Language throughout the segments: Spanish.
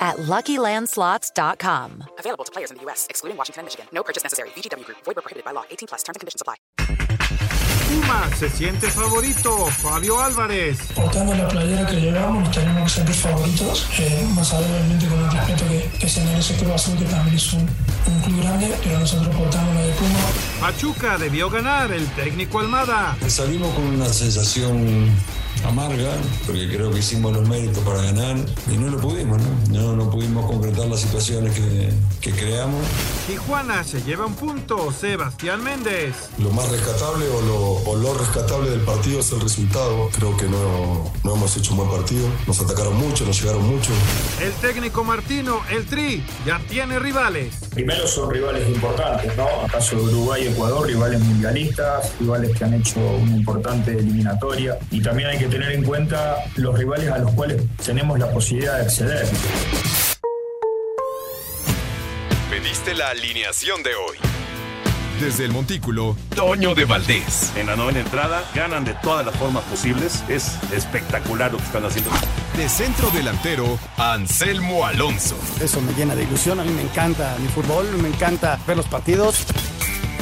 at LuckyLandSlots.com. Available to players in the U.S., excluding Washington and Michigan. No purchase necessary. VGW Group. Void prohibited by law. 18 plus. Terms and conditions apply. Puma se siente favorito. Fabio Álvarez. Portando la playera que llevamos, nos tenemos que sentir favoritos. Eh, más allá, obviamente, con el respeto que, que se merece Cruz Azul, que también es un, un club grande, pero nosotros portamos la de Puma. Pachuca debió ganar el técnico Almada. Salimos con una sensación amarga, porque creo que hicimos los méritos para ganar y no lo pudimos, ¿no? No, no pudimos concretar las situaciones que, que creamos. Tijuana se lleva un punto. Sebastián Méndez. Lo más rescatable o lo, o lo rescatable del partido es el resultado. Creo que no, no hemos hecho un buen partido. Nos atacaron mucho, nos llegaron mucho. El técnico Martino, el Tri, ya tiene rivales. Primero son rivales importantes, ¿no? Caso de Uruguay y Ecuador, rivales mundialistas, rivales que han hecho una importante eliminatoria. Y también hay que tener en cuenta los rivales a los cuales tenemos la posibilidad de acceder. Pediste la alineación de hoy. Desde el Montículo, Toño de Valdés. En la novena entrada ganan de todas las formas posibles. Es espectacular lo que están haciendo. De centro delantero, Anselmo Alonso. Eso me llena de ilusión. A mí me encanta mi fútbol, me encanta ver los partidos.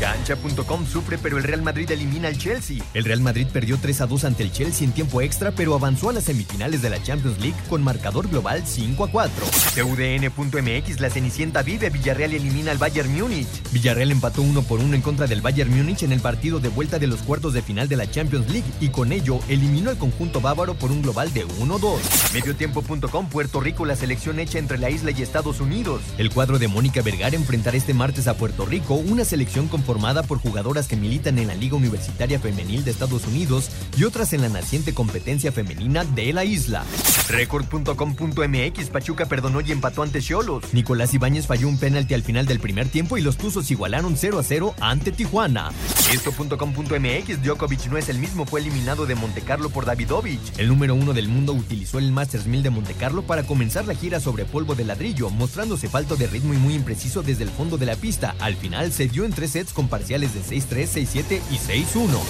Cancha.com sufre, pero el Real Madrid elimina al Chelsea. El Real Madrid perdió 3 a 2 ante el Chelsea en tiempo extra, pero avanzó a las semifinales de la Champions League con marcador global 5 a 4. CUDN.mx, la Cenicienta vive, Villarreal elimina al Bayern Múnich. Villarreal empató 1 por 1 en contra del Bayern Múnich en el partido de vuelta de los cuartos de final de la Champions League y con ello eliminó al conjunto bávaro por un global de 1-2. Mediotiempo.com, Puerto Rico, la selección hecha entre la isla y Estados Unidos. El cuadro de Mónica Vergara enfrentará este martes a Puerto Rico, una selección conformada por jugadoras que militan en la Liga Universitaria Femenil de Estados Unidos y otras en la naciente competencia femenina de la isla. Record.com.mx Pachuca perdonó y empató ante Cholos. Nicolás Ibáñez falló un penalti al final del primer tiempo y los Tuzos igualaron 0 a 0 ante Tijuana. Esto.com.mx Djokovic no es el mismo, fue eliminado de Montecarlo por Davidovich. El número uno del mundo utilizó el Masters 1000 de Montecarlo para comenzar la gira sobre polvo de ladrillo, mostrándose falto de ritmo y muy impreciso desde el fondo de la pista. Al final se dio en tres sets con parciales de 6-3, 6-7 y 6-1.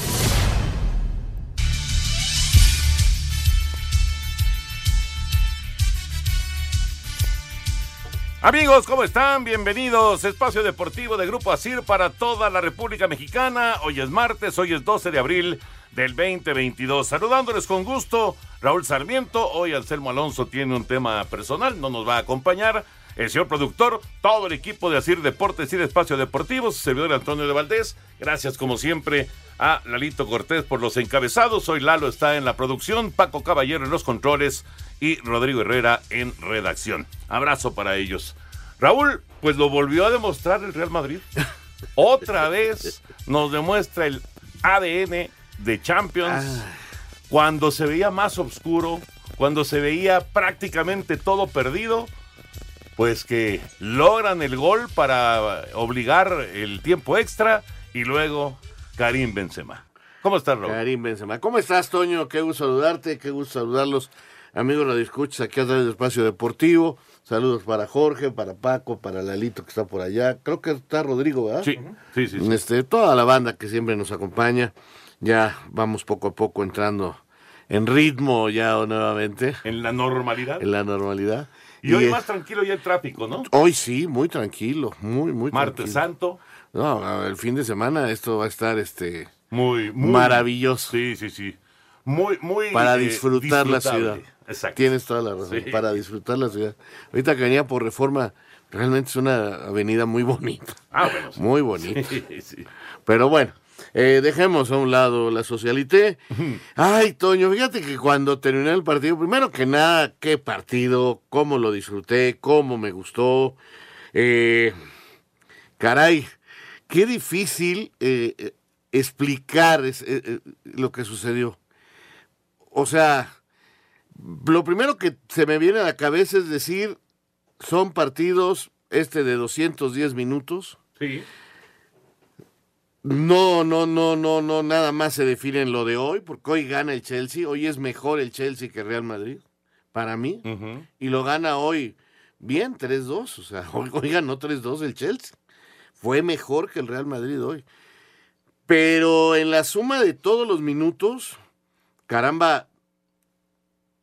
Amigos, ¿cómo están? Bienvenidos. Espacio Deportivo de Grupo Asir para toda la República Mexicana. Hoy es martes, hoy es 12 de abril del 2022. Saludándoles con gusto, Raúl Sarmiento. Hoy Anselmo Alonso tiene un tema personal, no nos va a acompañar. El señor productor, todo el equipo de Asir Deportes y de Espacio Deportivo, su servidor Antonio de Valdés. Gracias, como siempre, a Lalito Cortés por los encabezados. Hoy Lalo está en la producción, Paco Caballero en los controles y Rodrigo Herrera en redacción. Abrazo para ellos. Raúl, pues lo volvió a demostrar el Real Madrid. Otra vez nos demuestra el ADN de Champions. Cuando se veía más oscuro, cuando se veía prácticamente todo perdido, pues que logran el gol para obligar el tiempo extra y luego Karim Benzema. ¿Cómo estás, Raúl? Karim Benzema. ¿Cómo estás, Toño? Qué gusto saludarte, qué gusto saludarlos. Amigos, lo escuchas aquí a través del Espacio Deportivo. Saludos para Jorge, para Paco, para Lalito que está por allá. Creo que está Rodrigo, ¿verdad? Sí, sí, sí. sí. Este, toda la banda que siempre nos acompaña. Ya vamos poco a poco entrando en ritmo ya nuevamente. En la normalidad. En la normalidad. Y, hoy más tranquilo ya el tráfico, ¿no? Hoy sí, muy tranquilo, muy, muy Martes tranquilo. Santo. No, el fin de semana esto va a estar este muy, muy maravilloso. Sí, sí, sí. Muy, muy para eh, disfrutar la ciudad. Exacto. Tienes toda la razón, Sí. para disfrutar la ciudad. Ahorita que venía por Reforma, realmente es una avenida muy bonita. Ah, bueno. sí. Muy bonita. Sí, sí. Pero bueno, Eh, dejemos a un lado la socialité. Ay, Toño, fíjate que cuando terminé el partido, primero que nada, qué partido, cómo lo disfruté, cómo me gustó. Eh, caray, qué difícil eh, eh, explicar es- eh, lo que sucedió. O sea, lo primero que se me viene a la cabeza es decir, son partidos, este de 210 minutos. Sí. No, no, no, no, no, nada más se define en lo de hoy, porque hoy gana el Chelsea, hoy es mejor el Chelsea que Real Madrid, para mí, y lo gana hoy bien, 3-2, o sea, hoy, hoy ganó 3-2 el Chelsea, fue mejor que el Real Madrid hoy. Pero en la suma de todos los minutos, caramba,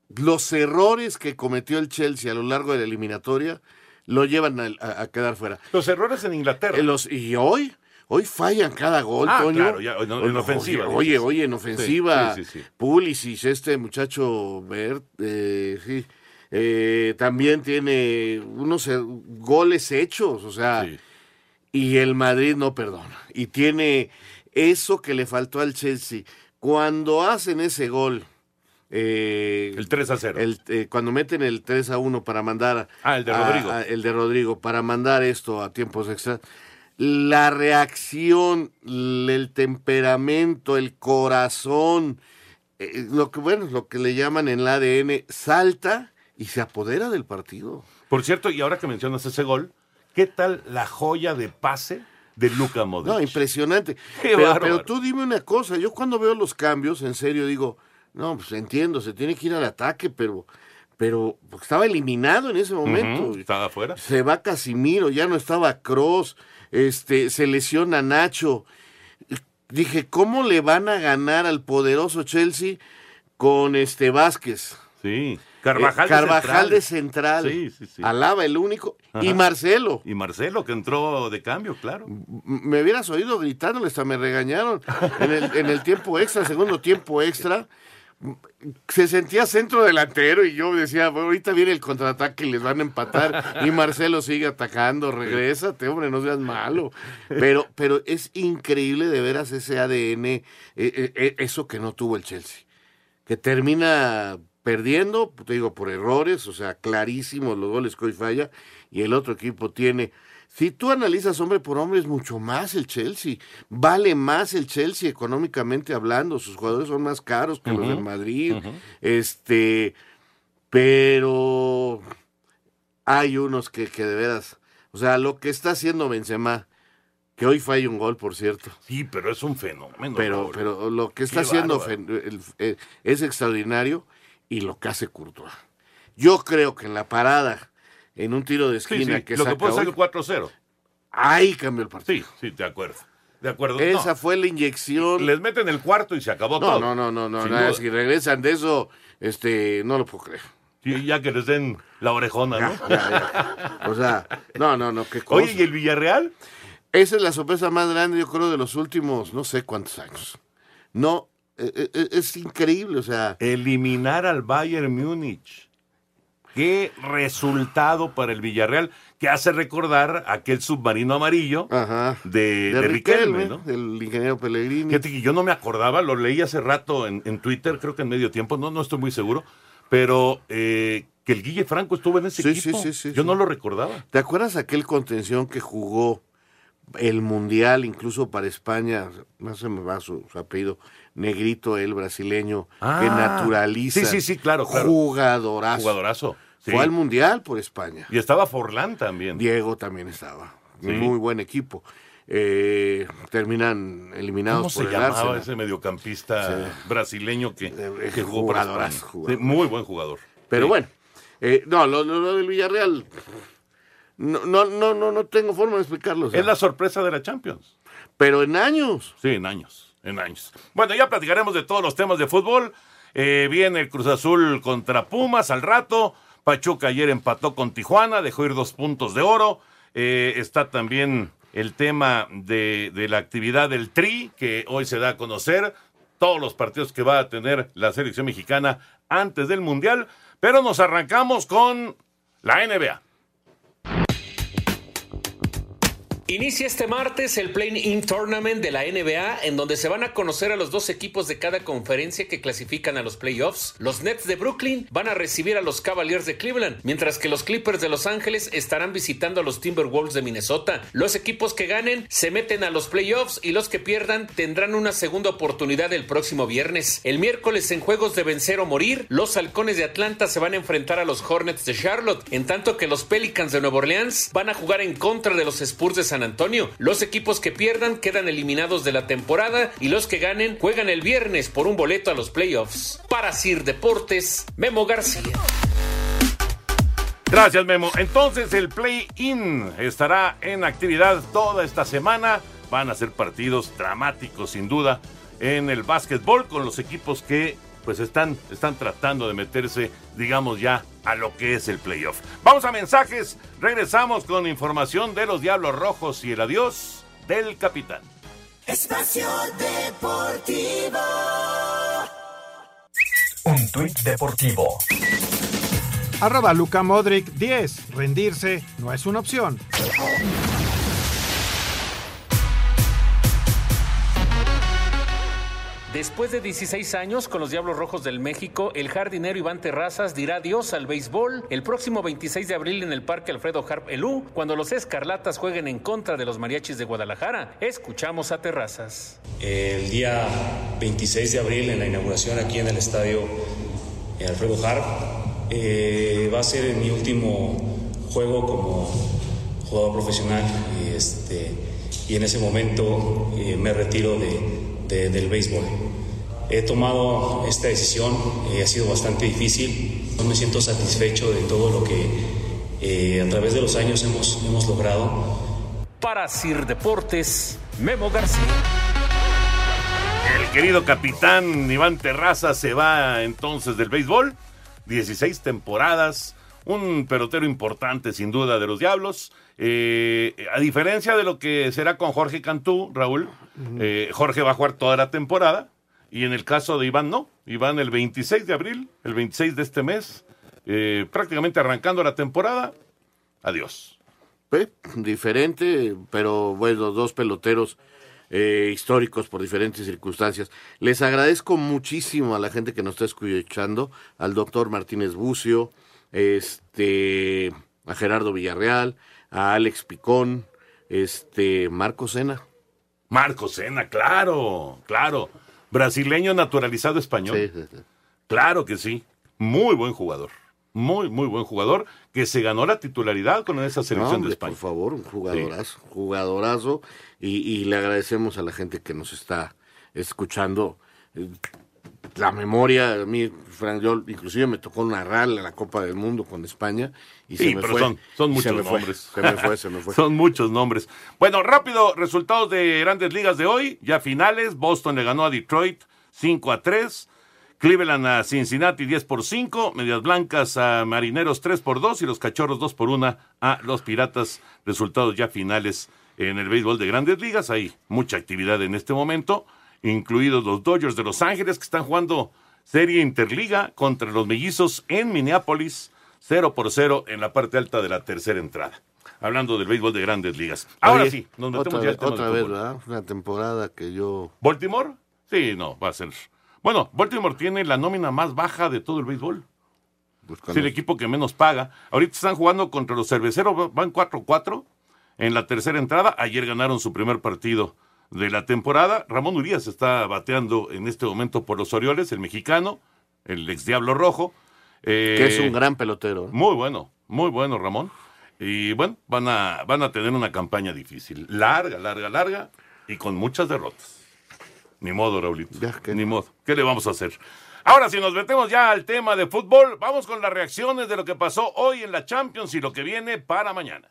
los errores que cometió el Chelsea a lo largo de la eliminatoria lo llevan a, a- a quedar fuera. Los errores en Inglaterra. Eh, los- y hoy, hoy fallan cada gol, Ah, Toño. claro, ya, en- ofensiva, Oye, dices. oye, en ofensiva. Sí, sí, sí, sí. Pulisic, este muchacho Bert, eh, sí. eh, también tiene unos eh, goles hechos, o sea, y el Madrid no perdona. Y tiene eso que le faltó al Chelsea. Cuando hacen ese gol, eh, El 3 a 0. el, eh, cuando meten el 3 a 1 para mandar. Ah, el de a- Rodrigo. a- el de Rodrigo, para mandar esto a tiempos extra. La reacción, el temperamento, el corazón, eh, lo que, bueno, lo que le llaman en el ADN, salta y se apodera del partido. Por cierto, y ahora que mencionas ese gol, ¿qué tal la joya de pase de Luka Modric? No, impresionante. Qué pero, tú dime una cosa, yo cuando veo los cambios, en serio digo, no, pues entiendo, se tiene que ir al ataque, pero, pero estaba eliminado en ese momento. Estaba afuera. Se va Casimiro, ya no estaba Cross, este, se lesiona Nacho. Dije, ¿cómo le van a ganar al poderoso Chelsea con este Vázquez? Sí. Carvajal, Eh, Carvajal de de central. central. Sí, sí, sí. Alaba el único. Y. Marcelo. Y Marcelo, que entró de cambio, claro. Me hubieras oído gritándole, hasta me regañaron en el, en el tiempo extra, segundo tiempo extra. Se sentía centro delantero y yo decía, "Bueno, ahorita viene el contraataque y les van a empatar. Y Marcelo sigue atacando, regrésate, hombre, no seas malo. Pero, pero es increíble de veras ese ADN, eh, eh, eh, eso que no tuvo el Chelsea. Que termina perdiendo, te digo, por errores, o sea, clarísimos los goles que hoy falla, y el otro equipo tiene. Si tú analizas hombre por hombre, es mucho más el Chelsea. Vale más el Chelsea económicamente hablando. Sus jugadores son más caros que los del Madrid. Este, pero hay unos que, que de veras. O sea, lo que está haciendo Benzema, que hoy falla un gol, por cierto. Sí, pero es un fenómeno. Pero, pero lo que está Qué haciendo eh, es extraordinario y lo que hace Courtois. Yo creo que en la parada, en un tiro de Sí, esquina sí, que lo que saca puede ser hoy, el 4-0. ahí cambió el partido. Sí, sí, de acuerdo. De acuerdo. Esa No, fue la inyección. Les meten el cuarto y se acabó No, todo. no, no, no, no, nada, si regresan de eso, este, no lo puedo creer. Sí, ya que les den la orejona, ¿no? Ya, ya. O sea, no, no, no, qué cosa. Oye, ¿y el Villarreal? Esa es la sorpresa más grande, yo creo, de los últimos no sé cuántos años. No, eh, eh, es increíble, o sea. Eliminar al Bayern Múnich. Qué resultado para el Villarreal que hace recordar aquel submarino amarillo de, De de Riquelme, Riquelme, ¿no? del ingeniero Pellegrini. Fíjate que yo no me acordaba, lo leí hace rato en, en Twitter, creo que en medio tiempo, no, no estoy muy seguro, pero eh, que el Guille Franco estuvo en ese Sí, equipo. sí, sí, sí, yo no lo recordaba. ¿Te acuerdas aquel contención que jugó el Mundial, incluso para España? No se me va su, su apellido. Negrito, el brasileño, que Ah, naturaliza. sí, sí, sí, claro, claro. Jugadorazo. Jugadorazo. Sí. Fue al Mundial por España. Y estaba Forlán también. Diego también estaba. Sí. Muy buen equipo. Eh, terminan eliminados ¿Cómo por se el llamaba Arsenal. ese mediocampista Sí. brasileño que, que jugó para España? jugadorazo. Sí, muy buen jugador. Pero bueno, eh, no, lo, lo- lo del Villarreal, no, no, no, no, tengo forma de explicarlo. o sea, Es la sorpresa de la Champions. Pero en años. Sí, en años, en años. Bueno, ya platicaremos de todos los temas de fútbol. Eh, viene el Cruz Azul contra Pumas al rato. Pachuca ayer empató con Tijuana, dejó ir dos puntos de oro. Eh, está también el tema de, de la actividad del Tri, que hoy se da a conocer. Todos los partidos que va a tener la selección mexicana antes del Mundial. Pero nos arrancamos con la NBA. Inicia este martes el Play-In Tournament de la NBA, en donde se van a conocer a los dos equipos de cada conferencia que clasifican a los playoffs. Los Nets de Brooklyn van a recibir a los Cavaliers de Cleveland, mientras que los Clippers de Los Ángeles estarán visitando a los Timberwolves de Minnesota. Los equipos que ganen se meten a los playoffs y los que pierdan tendrán una segunda oportunidad el próximo viernes. El miércoles en juegos de vencer o morir, los Halcones de Atlanta se van a enfrentar a los Hornets de Charlotte, en tanto que los Pelicans de Nueva Orleans van a jugar en contra de los Spurs de San Antonio. Los equipos que pierdan quedan eliminados de la temporada y los que ganen juegan el viernes por un boleto a los playoffs. Para Sir Deportes, Memo García. Gracias, Memo. Entonces el play-in estará en actividad toda esta semana. Van a ser partidos dramáticos, sin duda, en el básquetbol con los equipos que pues están, están tratando de meterse, digamos ya, a lo que es el playoff. Vamos a mensajes, regresamos con información de los Diablos Rojos y el adiós del capitán. Espacio Deportivo. Un tuit deportivo. Arroba Luca Modric 10. Rendirse no es una opción. Después de 16 años con los Diablos Rojos del México, el jardinero Iván Terrazas dirá adiós al béisbol el próximo 26 de abril en el Parque Alfredo Harp Elú, cuando los Escarlatas jueguen en contra de los Mariachis de Guadalajara. Escuchamos a Terrazas. El día 26 de abril en la inauguración aquí en el Estadio Alfredo Harp eh, va a ser mi último juego como jugador profesional y, este, y en ese momento eh, me retiro de de, del béisbol. He tomado esta decisión, eh, ha sido bastante difícil, no me siento satisfecho de todo lo que eh, a través de los años hemos, hemos logrado. Para Sir Deportes, Memo García. El querido capitán Iván Terraza se va entonces del béisbol. 16 temporadas, un pelotero importante sin duda de los Diablos. Eh, a diferencia de lo que será con Jorge Cantú, Raúl, eh, Jorge va a jugar toda la temporada y en el caso de Iván no. Iván el 26 de abril, el 26 de este mes, eh, prácticamente arrancando la temporada, adiós. diferente, pero bueno, dos peloteros históricos por diferentes circunstancias. Les agradezco muchísimo a la gente que nos está escuchando, al doctor Martínez Bucio, este, a Gerardo Villarreal, a Alex Picón, este, Marco Sena. Marco Sena, claro, claro. Brasileño naturalizado español. Claro que sí. Muy buen jugador. Muy, muy buen jugador que se ganó la titularidad con esa selección de España. Por favor, un jugadorazo, jugadorazo. Y, y, le agradecemos a la gente que nos está escuchando la memoria, a mí, Frank, yo inclusive me tocó narrar la Copa del Mundo con España y se me fue. Son, son muchos nombres. Se me fue, se me fue. son muchos nombres. Bueno, rápido, resultados de grandes ligas de hoy, ya finales. Boston le ganó a Detroit 5 a 3. Cleveland a Cincinnati 10 por 5, Medias Blancas a Marineros 3 por 2 y los Cachorros 2 por 1 a los Piratas. Resultados ya finales en el béisbol de grandes ligas. Hay mucha actividad en este momento incluidos los Dodgers de Los Ángeles, que están jugando serie interliga contra los mellizos en Minneapolis, 0 por 0 en la parte alta de la tercera entrada. Hablando del béisbol de grandes ligas. Ahora sí, nos metemos otra, ya al tema otra vez, fútbol. ¿verdad? Una temporada que yo... ¿Baltimore? Sí, no, va a ser. Bueno, Baltimore tiene la nómina más baja de todo el béisbol. Es el equipo que menos paga. Ahorita están jugando contra los cerveceros, van 4-4 en la tercera entrada. Ayer ganaron su primer partido de la temporada. Ramón Urias está bateando en este momento por los Orioles, el mexicano, el ex Diablo Rojo. Eh, Que es un gran pelotero. Muy bueno, muy bueno, Ramón. Y bueno, van a, van a tener una campaña difícil. Larga, larga, larga y con muchas derrotas. Ni modo, Raulito. Ni modo. ¿Qué le vamos a hacer? Ahora, si nos metemos ya al tema de fútbol, vamos con las reacciones de lo que pasó hoy en la Champions y lo que viene para mañana.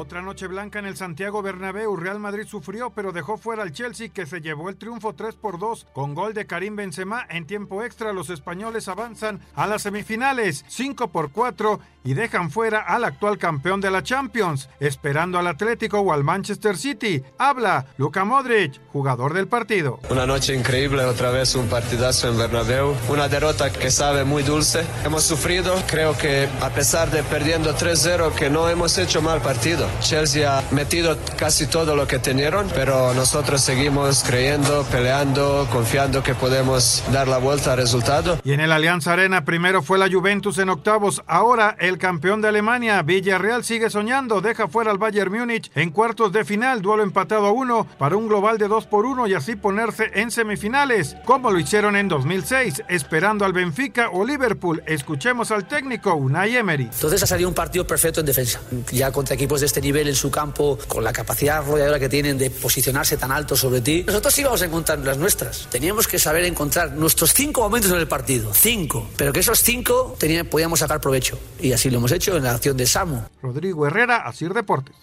Otra noche blanca en el Santiago Bernabéu. Real Madrid sufrió, pero dejó fuera al Chelsea, que se llevó el triunfo 3 por 2 con gol de Karim Benzema. En tiempo extra, los españoles avanzan a las semifinales 5 por 4 y dejan fuera al actual campeón de la Champions, esperando al Atlético o al Manchester City. Habla Luka Modric, jugador del partido. Una noche increíble, otra vez un partidazo en Bernabéu. Una derrota que sabe muy dulce. Hemos sufrido, creo que a pesar de perdiendo 3-0, que no hemos hecho mal partido. Chelsea ha metido casi todo lo que tenieron, pero nosotros seguimos creyendo, peleando, confiando que podemos dar la vuelta al resultado. Y en el Alianza Arena primero fue la Juventus en octavos, ahora el campeón de Alemania, Villarreal sigue soñando, deja fuera al Bayern Múnich en cuartos de final, duelo empatado a uno para un global de 2 por 1 y así ponerse en semifinales, como lo hicieron en 2006, esperando al Benfica o Liverpool. Escuchemos al técnico Unai Emery. Entonces ha salido un partido perfecto en defensa, ya contra equipos de este nivel en su campo, con la capacidad rodeadora que tienen de posicionarse tan alto sobre ti. Nosotros íbamos a encontrar las nuestras. Teníamos que saber encontrar nuestros cinco momentos en el partido, cinco, pero que esos cinco podíamos sacar provecho y así lo hemos hecho en la acción de Samu. Rodrigo Herrera, Asir Deportes.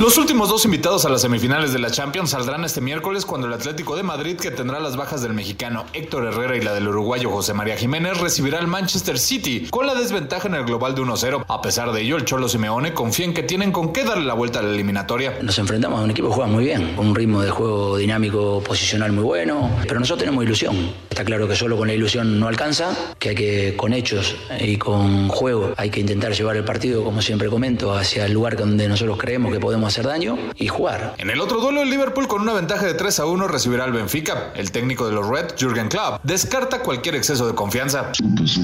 Los últimos dos invitados a las semifinales de la Champions saldrán este miércoles cuando el Atlético de Madrid, que tendrá las bajas del mexicano Héctor Herrera y la del uruguayo José María Jiménez, recibirá al Manchester City con la desventaja en el global de 1-0. A pesar de ello, el Cholo Simeone confía en que tienen con qué darle la vuelta a la eliminatoria. Nos enfrentamos a un equipo que juega muy bien, con un ritmo de juego dinámico posicional muy bueno, pero nosotros tenemos ilusión. Está claro que solo con la ilusión no alcanza, que hay que con hechos y con juego hay que intentar llevar el partido, como siempre comento, hacia el lugar donde nosotros creemos que podemos hacer daño y jugar. En el otro duelo, el Liverpool con una ventaja de 3 a 1 recibirá al Benfica. El técnico de los Red, Jürgen Klopp, descarta cualquier exceso de confianza.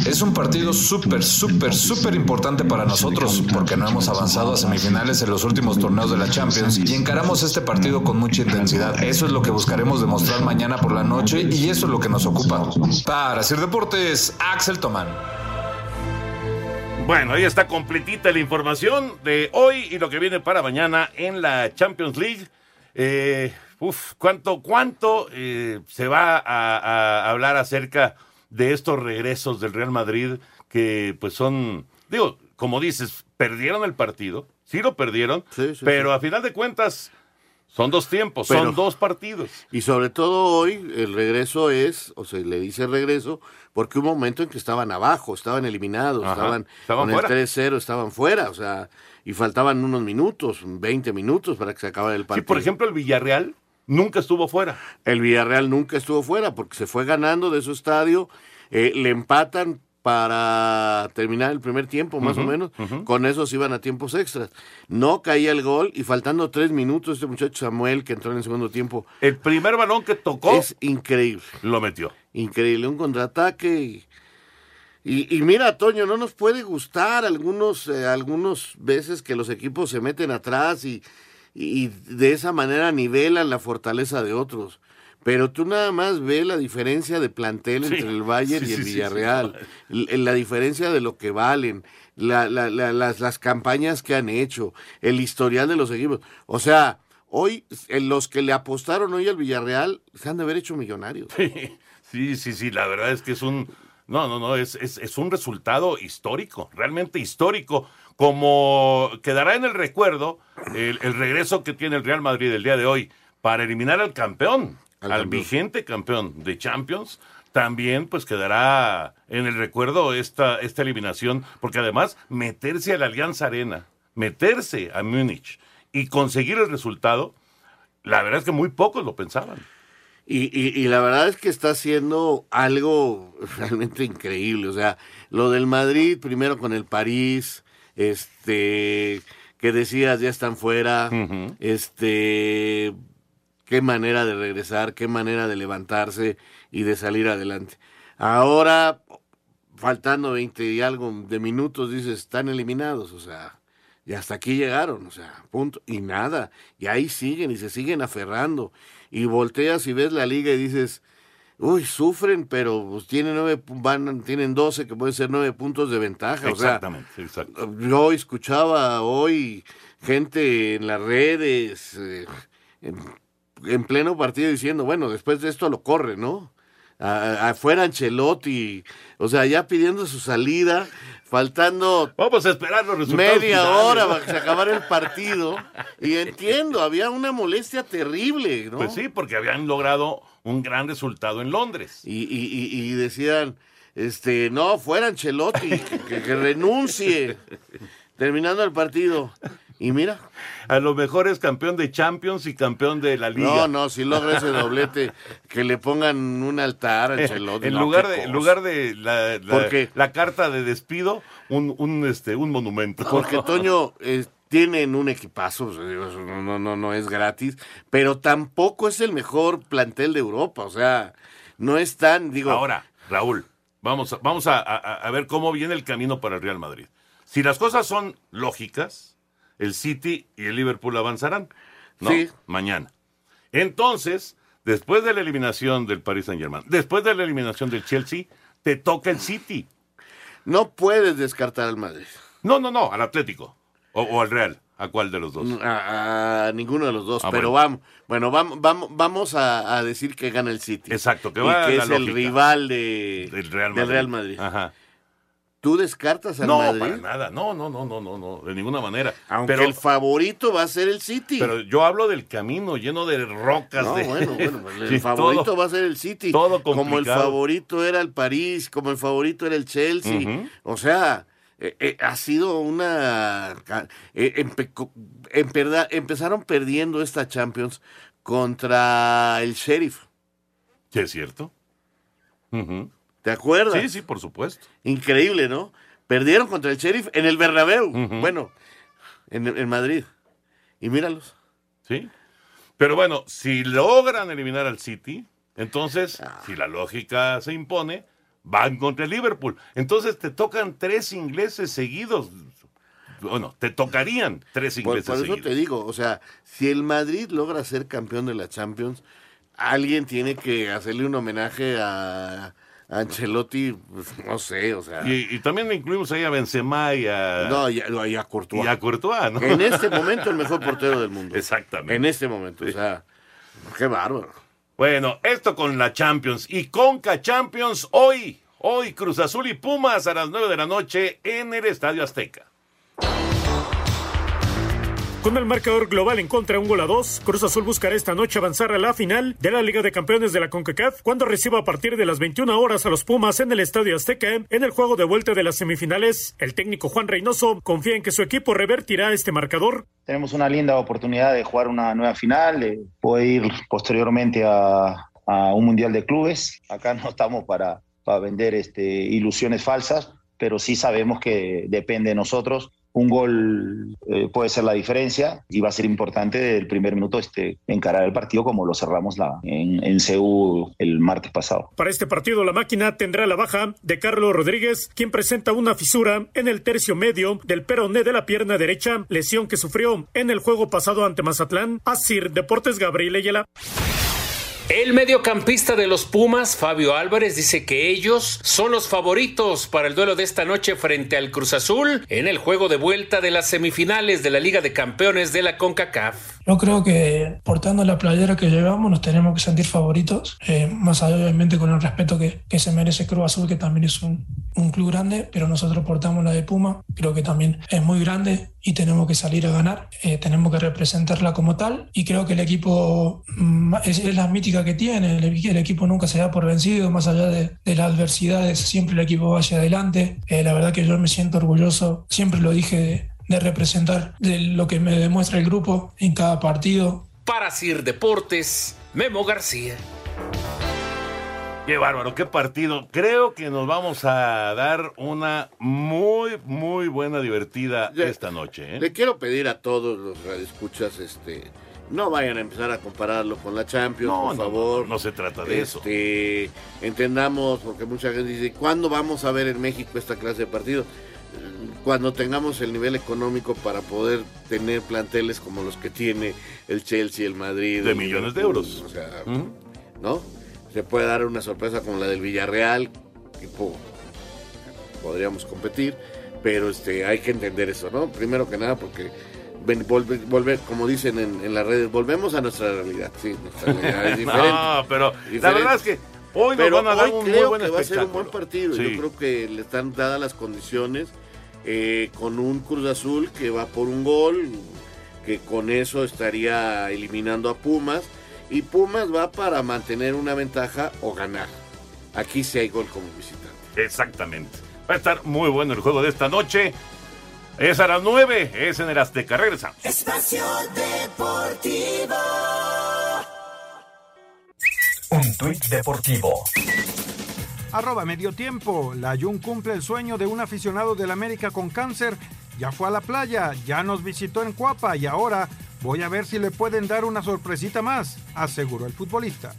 Es un partido súper, súper, súper importante para nosotros porque no hemos avanzado a semifinales en los últimos torneos de la Champions y encaramos este partido con mucha intensidad. Eso es lo que buscaremos demostrar mañana por la noche y eso es lo que nos ocupa. Para Sir Deportes, Axel Tomán. Bueno, ahí está completita la información de hoy y lo que viene para mañana en la Champions League. Eh, uf, ¿cuánto, cuánto eh, se va a, a, hablar acerca de estos regresos del Real Madrid que pues son, digo, como dices, perdieron el partido, sí lo perdieron, Sí, sí, pero sí. a final de cuentas son dos tiempos, Pero- son dos partidos. Y sobre todo hoy el regreso es, o se le dice regreso, porque hubo un momento en que estaban abajo, estaban eliminados, Ajá, estaban, estaban con fuera. el 3-0, estaban fuera, o sea, y faltaban unos minutos, 20 minutos para que se acabara el Sí, partido. por ejemplo, el Villarreal nunca estuvo fuera. El Villarreal nunca estuvo fuera porque se fue ganando de su estadio, eh, le empatan para terminar el primer tiempo, más o menos. Con esos iban a tiempos extras. No caía el gol y faltando tres minutos, este muchacho Samuel, que entró en el segundo tiempo, El primer balón que tocó es increíble. lo metió. Increíble, un contraataque. Y, y, y mira, Toño, no nos puede gustar algunos, eh, algunos veces que los equipos se meten atrás y, y de esa manera nivelan la fortaleza de otros. Pero tú nada más ves la diferencia de plantel Sí, entre el Bayern sí, y el sí. Villarreal, L- la diferencia de lo que valen, la- la- la- las, las campañas que han hecho, el historial de los equipos. O sea, hoy eh, los que le apostaron hoy al Villarreal se han de haber hecho millonarios. Sí, sí, sí, la verdad es que es un, no, no, no, es, es, es un resultado histórico, realmente histórico, como quedará en el recuerdo el, el regreso que tiene el Real Madrid el día de hoy para eliminar al campeón, al, vigente campeón de Champions, también pues quedará en el recuerdo esta, esta eliminación, porque además meterse a la Alianza Arena, meterse a Múnich y conseguir el resultado, la verdad es que muy pocos lo pensaban. Y, y, y la verdad es que está haciendo algo realmente increíble. O sea, lo del Madrid, primero con el París, este, que decías ya están fuera, este, qué manera de regresar, qué manera de levantarse y de salir adelante. Ahora, faltando 20 y algo de minutos, dices, están eliminados, o sea, y hasta aquí llegaron, o sea, punto, y nada, y ahí siguen y se siguen aferrando, y volteas y ves la liga y dices, uy, sufren, pero pues, tienen nueve, van, tienen 12 que pueden ser nueve puntos de ventaja, o sea, Exactamente, exacto. yo escuchaba hoy gente en las redes, eh, en, en pleno partido diciendo, bueno, después de esto lo corre, ¿no? Afuera Ancelotti, o sea, ya pidiendo su salida, faltando Vamos a esperar los resultados. media finales, hora para que se acabara el partido. Y entiendo, había una molestia terrible, ¿no? Pues sí, porque habían logrado un gran resultado en Londres. Y, y- y- y decían, este, no, fuera Ancelotti, que renuncie. Terminando el partido. Y mira. A lo mejor es campeón de Champions y campeón de la Liga. No, no, si logra ese doblete, que le pongan un altar a Ancelotti. en no, lugar de, en lugar de la, la- carta de despido, un, un, este, un monumento. Porque Toño eh, tienen un equipazo, no, no, no, no es gratis, pero tampoco es el mejor plantel de Europa, o sea, no es tan, digo... Ahora, Raúl, vamos, a, vamos a, a- a ver cómo viene el camino para el Real Madrid. Si las cosas son lógicas, el City y el Liverpool avanzarán. ¿no? Sí. Mañana. Entonces, después de la eliminación del Paris Saint Germain, después de la eliminación del Chelsea, te toca el City. No puedes descartar al Madrid. No, no, no, al Atlético. O, o al Real. ¿A cuál de los dos? A, a ninguno de los dos, Ah, pero bueno. vamos, bueno, vamos, vamos, vamos a, a decir que gana el City. Exacto, que y va la es el rival de, Del Real del Madrid. Real Madrid. Ajá. ¿Tú descartas al No, Madrid? para nada. No, no, no, no, no, no, de ninguna manera. Aunque pero, el favorito va a ser el City. pero yo hablo del camino lleno de rocas. No, de... bueno, bueno, pues el Sí, favorito todo- va a ser el City. todo como el complicado. favorito era el París, como el favorito era el Chelsea. O sea, eh, eh, ha sido una... eh, empe- empezaron perdiendo esta Champions contra el Sheriff. Sí, es cierto. Ujú. ¿Te acuerdas? Sí, sí, por supuesto. Increíble, ¿no? Perdieron contra el Sheriff en el Bernabéu. Bueno, en, en Madrid. Y míralos. Sí. Pero bueno, si logran eliminar al City, entonces, si la lógica se impone, van contra el Liverpool. Entonces te tocan tres ingleses seguidos. Bueno, te tocarían tres Por, ingleses por eso te digo, o sea, si el Madrid logra ser campeón de la Champions, alguien tiene que hacerle un homenaje a Ancelotti, pues, no sé, o sea. Y, y también incluimos ahí a Benzema y a, no, y a, y a Courtois. y a Courtois, ¿no? En este momento el mejor portero del mundo. Exactamente. En este momento, o sea, qué bárbaro. Bueno, esto con la Champions y Conca Champions hoy. Hoy Cruz Azul y Pumas a las 9 de la noche en el Estadio Azteca. Con el marcador global en contra un gol a dos, Cruz Azul buscará esta noche avanzar a la final de la Liga de Campeones de la CONCACAF cuando reciba a partir de las 21 horas a los Pumas en el Estadio Azteca en el juego de vuelta de las semifinales. El técnico Juan Reynoso confía en que su equipo revertirá este marcador. Tenemos una linda oportunidad de jugar una nueva final, eh, puede ir posteriormente a, un Mundial de Clubes. Acá no estamos para, para vender este, ilusiones falsas, pero sí sabemos que depende de nosotros. Un gol eh, puede ser la diferencia y va a ser importante el primer minuto este, encarar el partido como lo cerramos la, en, en CU el martes pasado. Para este partido, la máquina tendrá la baja de Carlos Rodríguez, quien presenta una fisura en el tercio medio del peroné de la pierna derecha, lesión que sufrió en el juego pasado ante Mazatlán. Asir Deportes Gabriel Ayala. El mediocampista de los Pumas, Fabio Álvarez, dice que ellos son los favoritos para el duelo de esta noche frente al Cruz Azul en el juego de vuelta de las semifinales de la Liga de Campeones de la CONCACAF. Yo creo que portando la playera que llevamos nos tenemos que sentir favoritos, eh, más allá obviamente con el respeto que, que se merece Cruz Azul, que también es un, un club grande, pero nosotros portamos la de Puma, creo que también es muy grande y tenemos que salir a ganar, eh, tenemos que representarla como tal y creo que el equipo mm, es, es la mítica que tiene, el, el equipo nunca se da por vencido, más allá de, de las adversidades, siempre el equipo va hacia adelante, Eh, la verdad que yo me siento orgulloso, siempre lo dije de, de representar de lo que me demuestra el grupo en cada partido, Para Sir Deportes, Memo García. Qué bárbaro, qué partido. Creo que nos vamos a dar una muy, muy buena divertida esta noche. ¿eh? Le quiero pedir a todos los radioescuchas, este, no vayan a empezar a compararlo con la Champions, No, por no, favor. no, no se trata de eso. Este, Entendamos, porque mucha gente dice, ¿cuándo vamos a ver en México esta clase de partidos? Cuando tengamos el nivel económico para poder tener planteles como los que tiene el Chelsea, el Madrid. De el millones de euros. O sea, Ujú. ¿no? Se puede dar una sorpresa como la del Villarreal, tipo, podríamos competir, pero este, hay que entender eso, ¿no? Primero que nada, porque volver, volver, como dicen en, en las redes, volvemos a nuestra realidad, sí, nuestra realidad es diferente. No, pero la Diferente. verdad es que Hoy Pero nos van a dar un muy creo buen que va a ser un buen partido. Sí. Yo creo que le están dadas las condiciones eh, con un Cruz Azul que va por un gol, que con eso estaría eliminando a Pumas. Y Pumas va para mantener una ventaja o ganar. Aquí sí hay gol como visitante. Exactamente. Va a estar muy bueno el juego de esta noche. Es a las 9, es en el Azteca. Regresamos. Espacio Deportivo. Un tuit deportivo. Arroba medio tiempo. La Jun cumple el sueño de un aficionado del América con cáncer. Ya fue a la playa, ya nos visitó en Cuapa y ahora voy a ver si le pueden dar una sorpresita más, aseguró el futbolista.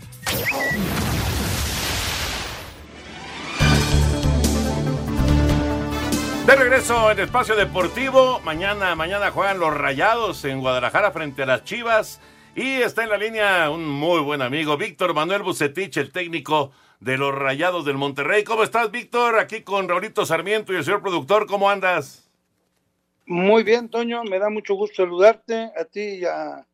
De regreso en Espacio Deportivo. Mañana, mañana juegan los Rayados en Guadalajara frente a las Chivas. Y está en la línea un muy buen amigo, Víctor Manuel Bucetich, el técnico de los Rayados del Monterrey. ¿Cómo estás, Víctor? Aquí con Raulito Sarmiento y el señor productor. ¿Cómo andas? Muy bien, Toño, me da mucho gusto saludarte a ti y a, a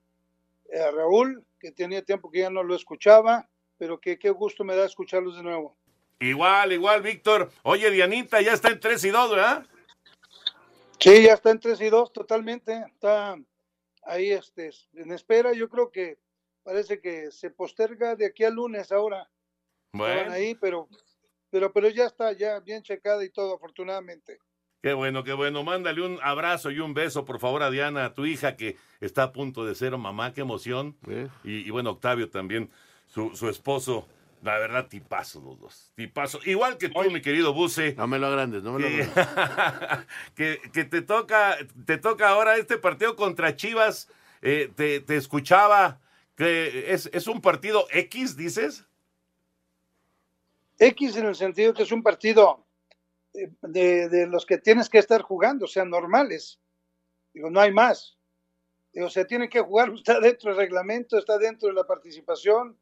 Raúl, que tenía tiempo que ya no lo escuchaba, pero que qué gusto me da escucharlos de nuevo. Igual, igual, Víctor. Oye, Dianita ya está en 3 y 2, ¿verdad? Sí, ya está en 3 y 2 totalmente, está ahí este, en espera, yo creo que parece que se posterga de aquí al lunes ahora. Estaban Bueno, ahí, pero, pero, pero ya está, ya bien checada y todo, afortunadamente. qué bueno, qué bueno. Mándale un abrazo y un beso, por favor, a Diana, a tu hija que está a punto de ser mamá. Qué emoción. Y, y bueno, Octavio también, su, su esposo. La verdad, tipazo los dos. Tipazo. Igual que tú, mi querido Buce. No me lo agrandes, no me lo que, agrandes. que, que te toca, te toca ahora este partido contra Chivas. Eh, te, te escuchaba que es, es un partido X, dices. X en el sentido que es un partido eh, de, de los que tienes que estar jugando, o sea, normales. Digo, no hay más. Digo, se tiene que jugar, está dentro del reglamento, está dentro de la participación,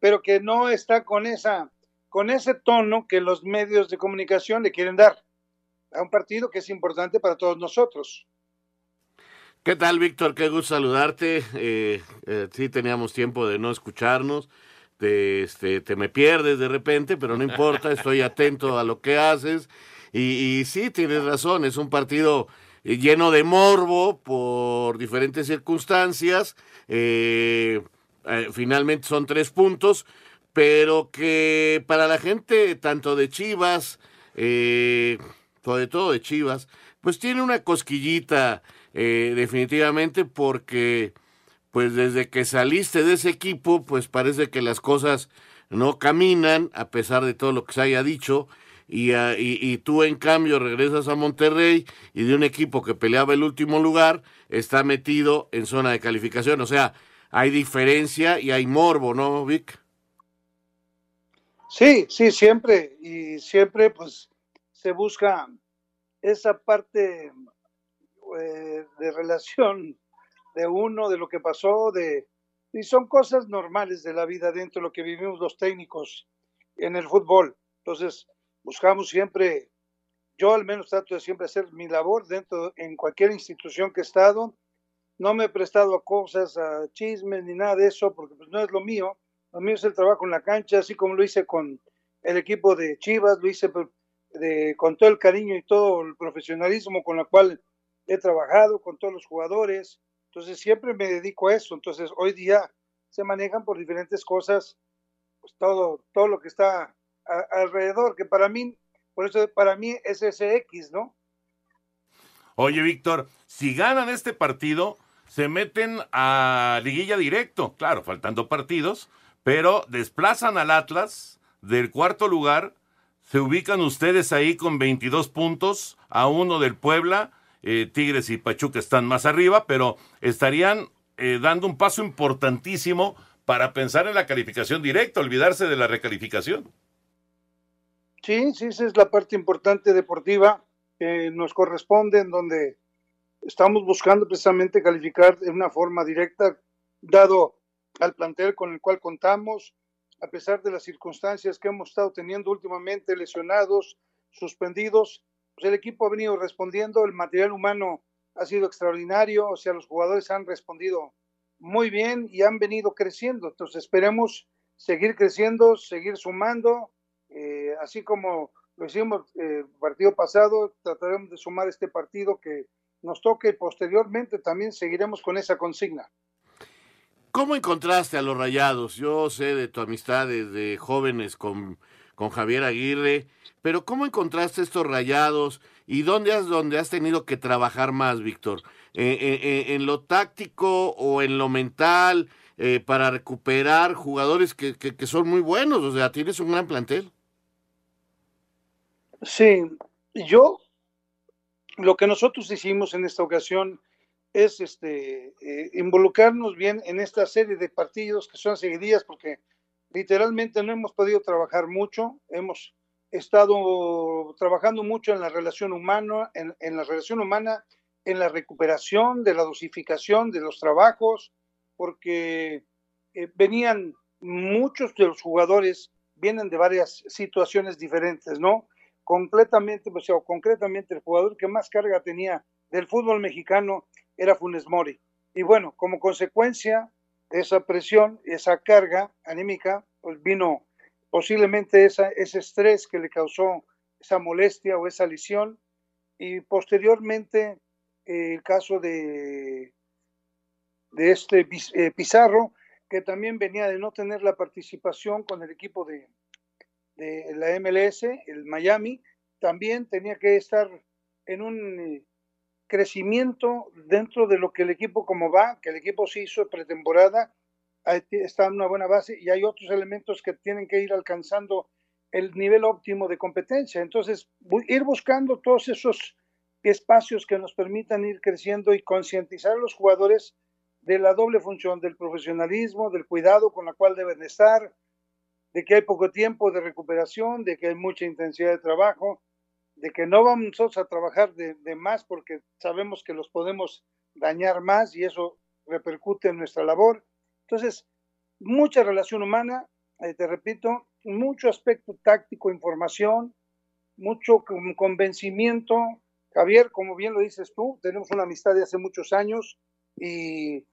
pero que no está con esa, con ese tono que los medios de comunicación le quieren dar a un partido que es importante para todos nosotros. ¿Qué tal, Víctor? Qué gusto saludarte. Eh, eh, sí, teníamos tiempo de no escucharnos. Te, este, te me pierdes de repente, pero no importa, estoy atento a lo que haces. Y, y sí, tienes razón, es un partido lleno de morbo por diferentes circunstancias. Eh, eh, finalmente son tres puntos, pero que para la gente, tanto de Chivas, eh, sobre todo de Chivas, pues tiene una cosquillita eh, definitivamente porque pues desde que saliste de ese equipo, pues parece que las cosas no caminan a pesar de todo lo que se haya dicho. Y, ah, y, y tú en cambio regresas a Monterrey y de un equipo que peleaba el último lugar está metido en zona de calificación. O sea, hay diferencia y hay morbo, ¿no, Vic? Sí, sí, siempre. Y siempre pues se busca esa parte eh, de relación de uno, de lo que pasó, de y son cosas normales de la vida dentro de lo que vivimos los técnicos en el fútbol. Entonces, buscamos siempre, yo al menos trato de siempre hacer mi labor dentro, en cualquier institución que he estado. No me he prestado a cosas, a chismes ni nada de eso, porque pues no es lo mío. Lo mío es el trabajo en la cancha, así como lo hice con el equipo de Chivas, lo hice por- de, con todo el cariño y todo el profesionalismo con el cual he trabajado, con todos los jugadores. Entonces siempre me dedico a eso. Entonces hoy día se manejan por diferentes cosas, pues todo, todo lo que está alrededor, que para mí, por eso para mí es ese X, ¿no? Oye, Víctor, si ganan este partido, se meten a liguilla directo. Claro, faltando partidos, pero desplazan al Atlas del cuarto lugar. Se ubican ustedes ahí con 22 puntos a uno del Puebla. Eh, Tigres y Pachuca están más arriba, pero estarían eh, dando un paso importantísimo para pensar en la calificación directa, olvidarse de la recalificación. Sí, sí, esa es la parte importante deportiva que nos corresponde, en donde estamos buscando precisamente calificar de una forma directa, dado al plantel con el cual contamos, a pesar de las circunstancias que hemos estado teniendo últimamente, lesionados, suspendidos, pues el equipo ha venido respondiendo, el material humano ha sido extraordinario, o sea, los jugadores han respondido muy bien y han venido creciendo. Entonces esperemos seguir creciendo, seguir sumando, eh, así como lo hicimos el partido pasado, trataremos de sumar este partido que nos toque y posteriormente también seguiremos con esa consigna. ¿Cómo encontraste a los rayados? Yo sé de tu amistad desde jóvenes con, con Javier Aguirre, pero ¿cómo encontraste estos rayados y dónde has, dónde has tenido que trabajar más, Víctor? ¿En, en, en lo táctico o en lo mental eh, para recuperar jugadores que, que, que son muy buenos? O sea, tienes un gran plantel. Sí, yo lo que nosotros hicimos en esta ocasión es este, eh, involucrarnos bien en esta serie de partidos que son seguidillas, porque literalmente no hemos podido trabajar mucho, hemos estado trabajando mucho en la relación humana, en, la relación humana, en la recuperación de la dosificación de los trabajos, porque eh, venían muchos de los jugadores, vienen de varias situaciones diferentes, ¿no? Completamente, o sea, concretamente el jugador que más carga tenía del fútbol mexicano era Funes Mori. Y bueno, como consecuencia de esa presión, esa carga anímica, pues vino posiblemente esa, ese estrés que le causó esa molestia o esa lesión. Y posteriormente eh, el caso de, de este eh, Pizarro, que también venía de no tener la participación con el equipo de, de la MLS, el Miami, también tenía que estar en un crecimiento dentro de lo que el equipo como va, que el equipo se hizo pretemporada, está en una buena base y hay otros elementos que tienen que ir alcanzando el nivel óptimo de competencia. Entonces, ir buscando todos esos espacios que nos permitan ir creciendo y concientizar a los jugadores de la doble función del profesionalismo, del cuidado con la cual deben estar, de que hay poco tiempo de recuperación, de que hay mucha intensidad de trabajo, de que no vamos a trabajar de, más porque sabemos que los podemos dañar más y eso repercute en nuestra labor. Entonces, mucha relación humana, eh, te repito, mucho aspecto táctico, información, mucho convencimiento. Javier, como bien lo dices tú, tenemos una amistad de hace muchos años y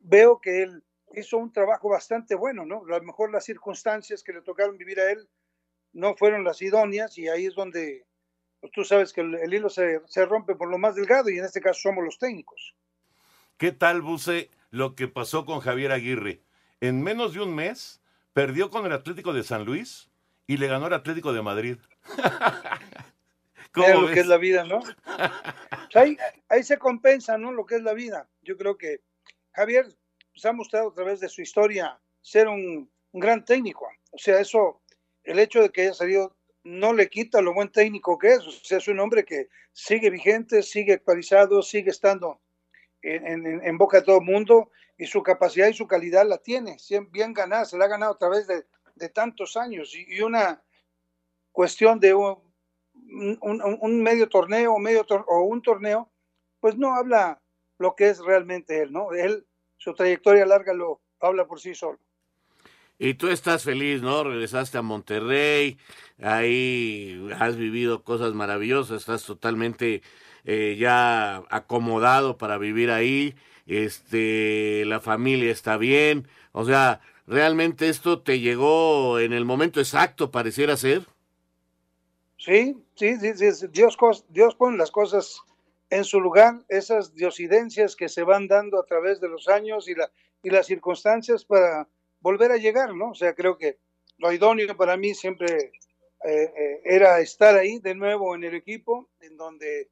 veo que él hizo un trabajo bastante bueno, ¿no? A lo mejor las circunstancias que le tocaron vivir a él no fueron las idóneas y ahí es donde pues tú sabes que el, el hilo se, se, rompe por lo más delgado y en este caso somos los técnicos. ¿Qué tal, Buse, lo que pasó con Javier Aguirre? En menos de un mes perdió con el Atlético de San Luis y le ganó el Atlético de Madrid. ¿Cómo lo ves? que es la vida, ¿no? Pues ahí, ahí, se compensa, ¿no? Lo que es la vida. Yo creo que Javier pues, ha mostrado a través de su historia ser un, un gran técnico. O sea, eso, el hecho de que haya salido no le quita lo buen técnico que es. O sea, es un hombre que sigue vigente, sigue actualizado, sigue estando en, en, en boca de todo el mundo y su capacidad y su calidad la tiene. Bien ganada, se la ha ganado a través de, de tantos años y, y, una cuestión de un, un, un medio torneo, medio tor o un torneo, pues no habla lo que es realmente él, ¿no? Él, su trayectoria larga lo habla por sí solo. Y tú estás feliz, ¿no? Regresaste a Monterrey, ahí has vivido cosas maravillosas, estás totalmente eh, ya acomodado para vivir ahí, este, la familia está bien, o sea, realmente esto te llegó en el momento exacto, pareciera ser. Sí, sí, sí, sí. Dios, Dios pone las cosas en su lugar, esas diosidencias que se van dando a través de los años y, la, y las circunstancias para volver a llegar, ¿no? O sea, creo que lo idóneo para mí siempre eh, eh, era estar ahí de nuevo en el equipo, en donde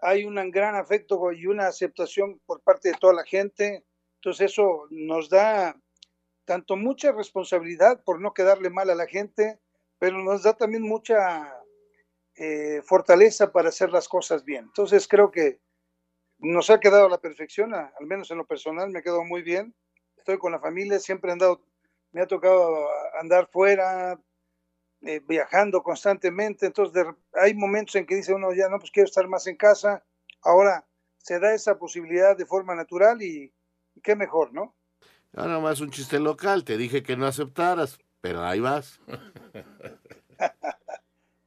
hay un gran afecto y una aceptación por parte de toda la gente. Entonces eso nos da tanto mucha responsabilidad por no quedarle mal a la gente, pero nos da también mucha eh, fortaleza para hacer las cosas bien. Entonces creo que nos ha quedado a la perfección, a, al menos en lo personal me ha quedado muy bien. Estoy con la familia, siempre he andado me ha tocado andar fuera, eh, viajando constantemente, entonces de, hay momentos en que dice uno ya no, pues quiero estar más en casa, ahora se da esa posibilidad de forma natural y, y qué mejor, ¿no? Nada más un chiste local, te dije que no aceptaras, pero ahí vas.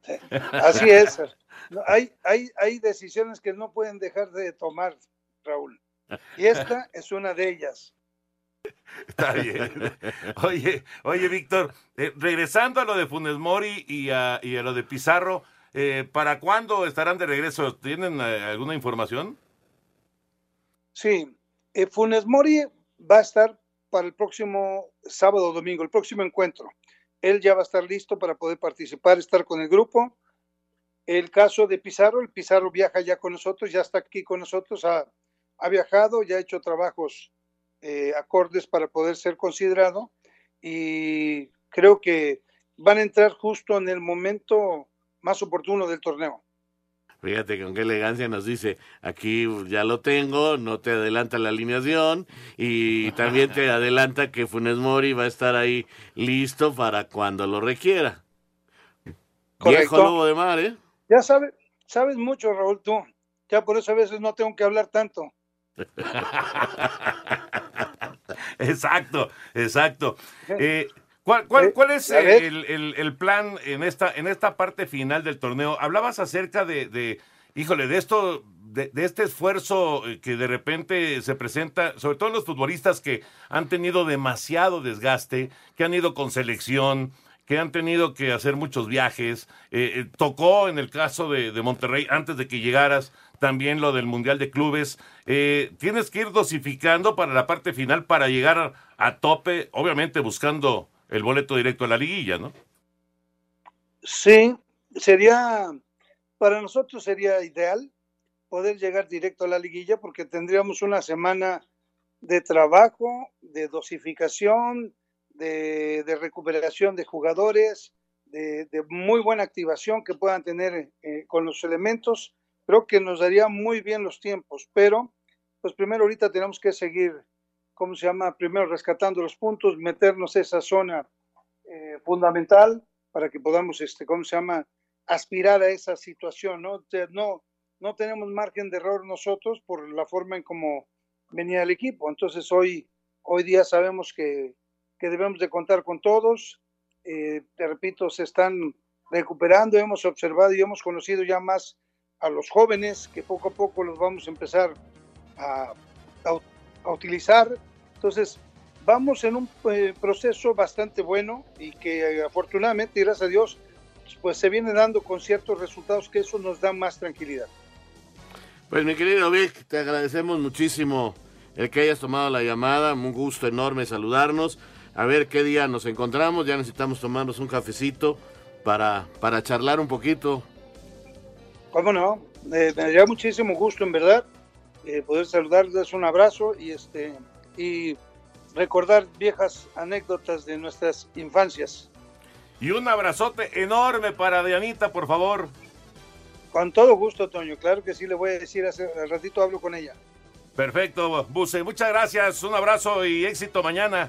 Así es. Hay, hay, hay decisiones que no pueden dejar de tomar, Raúl. Y esta es una de ellas. Está bien. Oye, oye, Víctor, eh, regresando a lo de Funes Mori y a, y a lo de Pizarro, eh, ¿para cuándo estarán de regreso? ¿Tienen eh, alguna información? Sí, Funes Mori va a estar para el próximo sábado o domingo, el próximo encuentro. Él ya va a estar listo para poder participar, estar con el grupo. El caso de Pizarro, el Pizarro viaja ya con nosotros, ya está aquí con nosotros, ha, viajado, ya ha hecho trabajos eh, acordes para poder ser considerado y creo que van a entrar justo en el momento más oportuno del torneo. Fíjate con qué elegancia nos dice, aquí ya lo tengo, no te adelanta la alineación y también te adelanta que Funes Mori va a estar ahí listo para cuando lo requiera. Viejo lobo de mar, ¿eh? Ya sabes, sabes mucho, Raúl, tú. Ya por eso a veces no tengo que hablar tanto. exacto, exacto. Eh, ¿Cuál, cuál, cuál es eh, el, el, el, plan en esta, en esta parte final del torneo? Hablabas acerca de, de híjole, de esto, de, de, este esfuerzo eh, que de repente se presenta, sobre todo los futbolistas que han tenido demasiado desgaste, que han ido con selección, que han tenido que hacer muchos viajes. Eh, eh, tocó en el caso de, de, Monterrey, antes de que llegaras, también lo del Mundial de Clubes. Eh, tienes que ir dosificando para la parte final para llegar a, a tope, obviamente buscando el boleto directo a la liguilla, ¿no? Sí, sería, para nosotros sería ideal poder llegar directo a la liguilla porque tendríamos una semana de trabajo, de dosificación, de, de recuperación de jugadores, de, de, muy buena activación que puedan tener eh, con los elementos. Creo que nos daría muy bien los tiempos, pero pues primero ahorita tenemos que seguir ¿cómo se llama? Primero rescatando los puntos, meternos esa zona eh, fundamental para que podamos, este, ¿cómo se llama? Aspirar a esa situación, ¿no? No, no tenemos margen de error nosotros por la forma en cómo venía el equipo. Entonces hoy, hoy día sabemos que, que debemos de contar con todos. Eh, te repito, se están recuperando, hemos observado y hemos conocido ya más a los jóvenes que poco a poco los vamos a empezar a, a a utilizar. Entonces, vamos en un eh, proceso bastante bueno y que eh, afortunadamente, gracias a Dios, pues se viene dando con ciertos resultados que eso nos da más tranquilidad. Pues mi querido Vic, te agradecemos muchísimo el que hayas tomado la llamada, un gusto enorme saludarnos. A ver qué día nos encontramos, ya necesitamos tomarnos un cafecito para, para charlar un poquito. ¿Cómo no? Eh, me daría muchísimo gusto, en verdad eh, poder saludarles, un abrazo y este y recordar viejas anécdotas de nuestras infancias. Y un abrazote enorme para Dianita, por favor. Con todo gusto, Toño. Claro que sí, le voy a decir, hace al ratito hablo con ella. Perfecto, Buse. Muchas gracias, un abrazo y éxito mañana.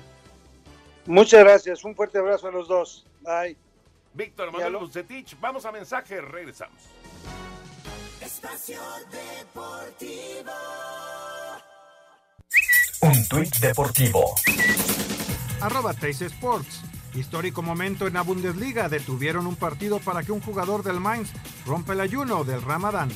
Muchas gracias, un fuerte abrazo a los dos. Bye. Víctor Manuel Bucetich, vamos a mensaje, regresamos. Espacio Deportivo. Un tuit deportivo. Arroba Teis Sports. Histórico momento en la Bundesliga. Detuvieron un partido para que un jugador del Mainz rompa el ayuno del Ramadán.